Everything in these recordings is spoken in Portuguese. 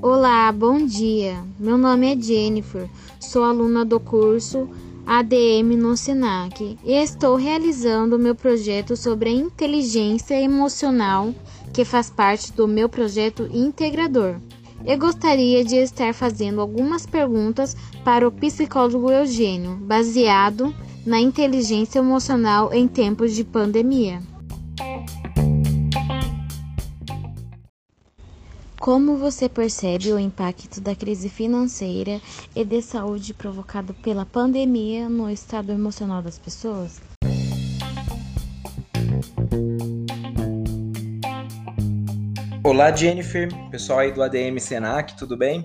Olá, bom dia. Meu nome é Jennifer, sou aluna do curso ADM no SENAC e estou realizando meu projeto sobre a inteligência emocional, que faz parte do meu projeto integrador. Eu gostaria de estar fazendo algumas perguntas para o psicólogo Eugênio, baseado na inteligência emocional em tempos de pandemia. Como você percebe o impacto da crise financeira e de saúde provocado pela pandemia no estado emocional das pessoas? Olá, Jennifer, pessoal aí do ADM Senac, tudo bem?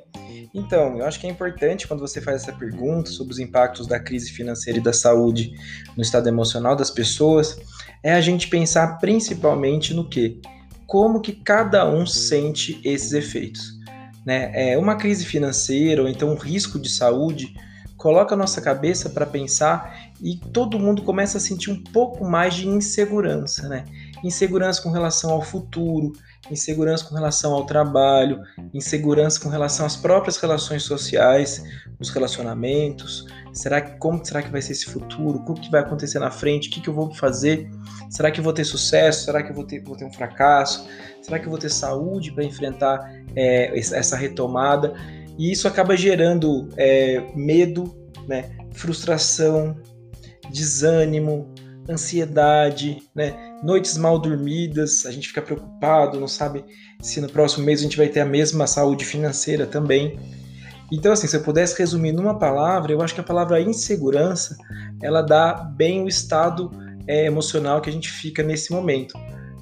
Então, eu acho que é importante quando você faz essa pergunta sobre os impactos da crise financeira e da saúde no estado emocional das pessoas, é a gente pensar principalmente no que? Como que cada um sente esses efeitos. Né? É, uma crise financeira ou então um risco de saúde coloca a nossa cabeça para pensar e todo mundo começa a sentir um pouco mais de insegurança, né? Insegurança com relação ao futuro, insegurança com relação ao trabalho, insegurança com relação às próprias relações sociais, os relacionamentos. Será que como será que vai ser esse futuro? O que vai acontecer na frente? O que, que eu vou fazer? Será que eu vou ter sucesso? Será que eu vou ter, vou ter um fracasso? Será que eu vou ter saúde para enfrentar é, essa retomada? E isso acaba gerando é, medo, né, frustração, desânimo, ansiedade, né, noites mal dormidas, a gente fica preocupado, não sabe se no próximo mês a gente vai ter a mesma saúde financeira também. Então, assim, se eu pudesse resumir numa palavra, eu acho que a palavra insegurança, ela dá bem o estado é, emocional que a gente fica nesse momento,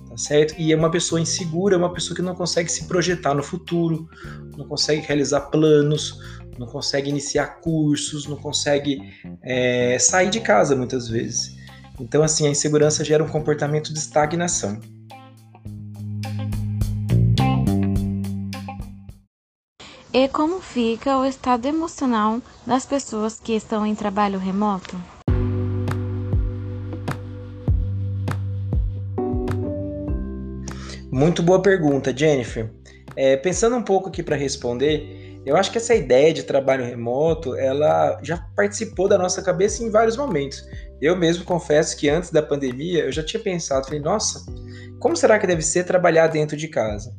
tá certo? E é uma pessoa insegura, é uma pessoa que não consegue se projetar no futuro, não consegue realizar planos, não consegue iniciar cursos, não consegue é, sair de casa muitas vezes. Então, assim, a insegurança gera um comportamento de estagnação. E como fica o estado emocional das pessoas que estão em trabalho remoto? Muito boa pergunta, Jennifer. É, pensando um pouco aqui para responder, eu acho que essa ideia de trabalho remoto, ela já participou da nossa cabeça em vários momentos. Eu mesmo confesso que antes da pandemia eu já tinha pensado, falei, nossa, como será que deve ser trabalhar dentro de casa?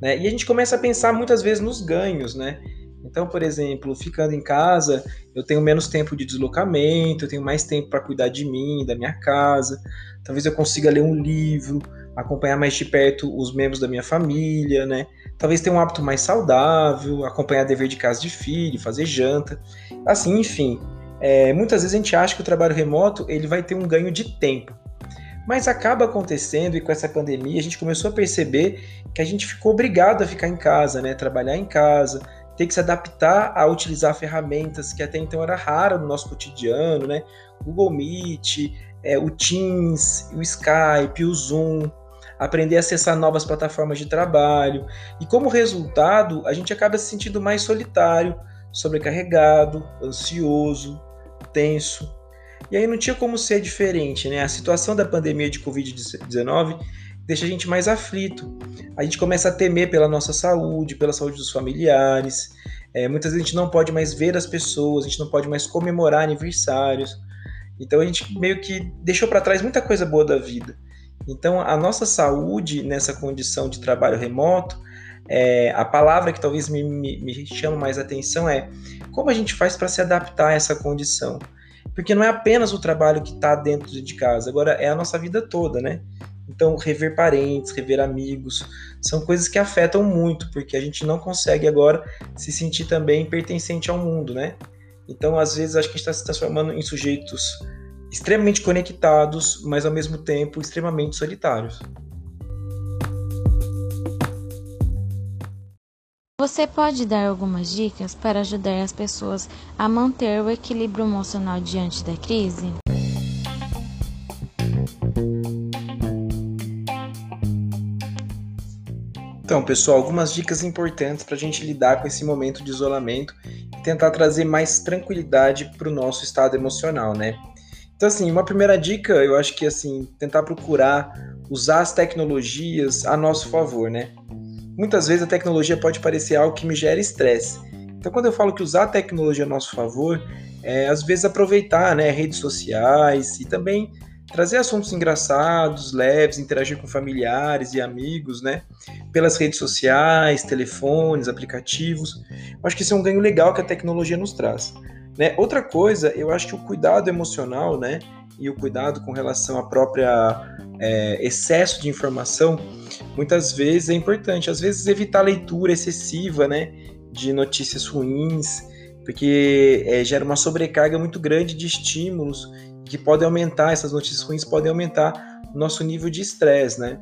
Né? E a gente começa a pensar muitas vezes nos ganhos, né? Então, por exemplo, ficando em casa, eu tenho menos tempo de deslocamento, eu tenho mais tempo para cuidar de mim, da minha casa. Talvez eu consiga ler um livro, acompanhar mais de perto os membros da minha família, né? Talvez ter um hábito mais saudável, acompanhar dever de casa de filho, fazer janta, assim, enfim. É, muitas vezes a gente acha que o trabalho remoto ele vai ter um ganho de tempo, mas acaba acontecendo e com essa pandemia a gente começou a perceber que a gente ficou obrigado a ficar em casa, né? Trabalhar em casa, ter que se adaptar a utilizar ferramentas que até então era rara no nosso cotidiano, né? Google Meet, é, o Teams, o Skype, o Zoom aprender a acessar novas plataformas de trabalho. E como resultado, a gente acaba se sentindo mais solitário, sobrecarregado, ansioso, tenso. E aí não tinha como ser diferente, né? A situação da pandemia de Covid-19 deixa a gente mais aflito. A gente começa a temer pela nossa saúde, pela saúde dos familiares. É, muitas vezes a gente não pode mais ver as pessoas, a gente não pode mais comemorar aniversários. Então a gente meio que deixou para trás muita coisa boa da vida. Então, a nossa saúde nessa condição de trabalho remoto, é, a palavra que talvez me, me, me chama mais atenção é como a gente faz para se adaptar a essa condição. Porque não é apenas o trabalho que está dentro de casa, agora é a nossa vida toda, né? Então, rever parentes, rever amigos, são coisas que afetam muito, porque a gente não consegue agora se sentir também pertencente ao mundo, né? Então, às vezes, acho que a gente está se transformando em sujeitos extremamente conectados, mas ao mesmo tempo extremamente solitários. Você pode dar algumas dicas para ajudar as pessoas a manter o equilíbrio emocional diante da crise? Então, pessoal, algumas dicas importantes para a gente lidar com esse momento de isolamento e tentar trazer mais tranquilidade para o nosso estado emocional, né? Então, assim, uma primeira dica, eu acho que, assim, tentar procurar usar as tecnologias a nosso favor, né? Muitas vezes a tecnologia pode parecer algo que me gera estresse. Então, quando eu falo que usar a tecnologia a nosso favor, é às vezes aproveitar, né, redes sociais e também trazer assuntos engraçados, leves, interagir com familiares e amigos, né? Pelas redes sociais, telefones, aplicativos. Eu acho que isso é um ganho legal que a tecnologia nos traz. Né? Outra coisa, eu acho que o cuidado emocional, né? E o cuidado com relação à própria é, excesso de informação, muitas vezes é importante. Às vezes evitar leitura excessiva, né? De notícias ruins, porque é, gera uma sobrecarga muito grande de estímulos que podem aumentar, essas notícias ruins podem aumentar o nosso nível de estresse, né?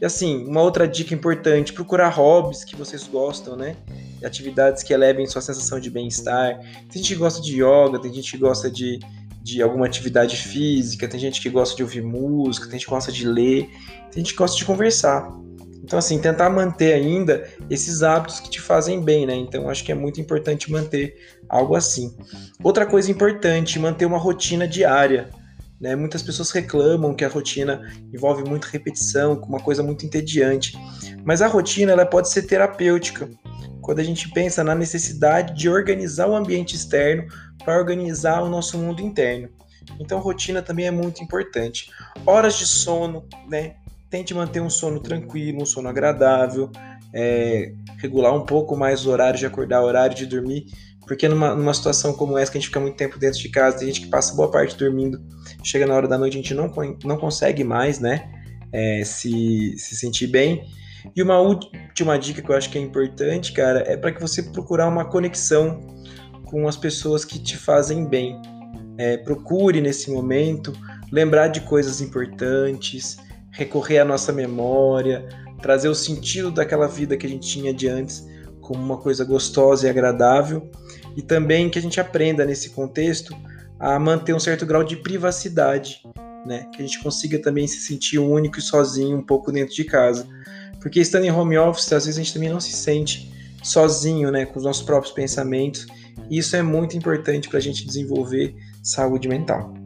E assim, uma outra dica importante, procurar hobbies que vocês gostam, né? Atividades que elevem sua sensação de bem-estar. Tem gente que gosta de yoga, tem gente que gosta de, de alguma atividade física, tem gente que gosta de ouvir música, tem gente que gosta de ler, tem gente que gosta de conversar. Então, assim, tentar manter ainda esses hábitos que te fazem bem, né? Então, acho que é muito importante manter algo assim. Outra coisa importante, manter uma rotina diária. Né? Muitas pessoas reclamam que a rotina envolve muita repetição, uma coisa muito entediante. Mas a rotina ela pode ser terapêutica. Quando a gente pensa na necessidade de organizar o ambiente externo para organizar o nosso mundo interno. Então, rotina também é muito importante. Horas de sono, né? tente manter um sono tranquilo, um sono agradável, é, regular um pouco mais o horário de acordar, o horário de dormir, porque numa, numa situação como essa, que a gente fica muito tempo dentro de casa, tem gente que passa boa parte dormindo, chega na hora da noite, a gente não, não consegue mais, né, é, se, se sentir bem. E uma última dica que eu acho que é importante, cara, é para que você procurar uma conexão com as pessoas que te fazem bem. É, procure nesse momento lembrar de coisas importantes, recorrer à nossa memória, trazer o sentido daquela vida que a gente tinha de antes como uma coisa gostosa e agradável, e também que a gente aprenda nesse contexto a manter um certo grau de privacidade, né? Que a gente consiga também se sentir único e sozinho um pouco dentro de casa. Porque estando em home office, às vezes a gente também não se sente sozinho, né, com os nossos próprios pensamentos. Isso é muito importante para a gente desenvolver saúde mental.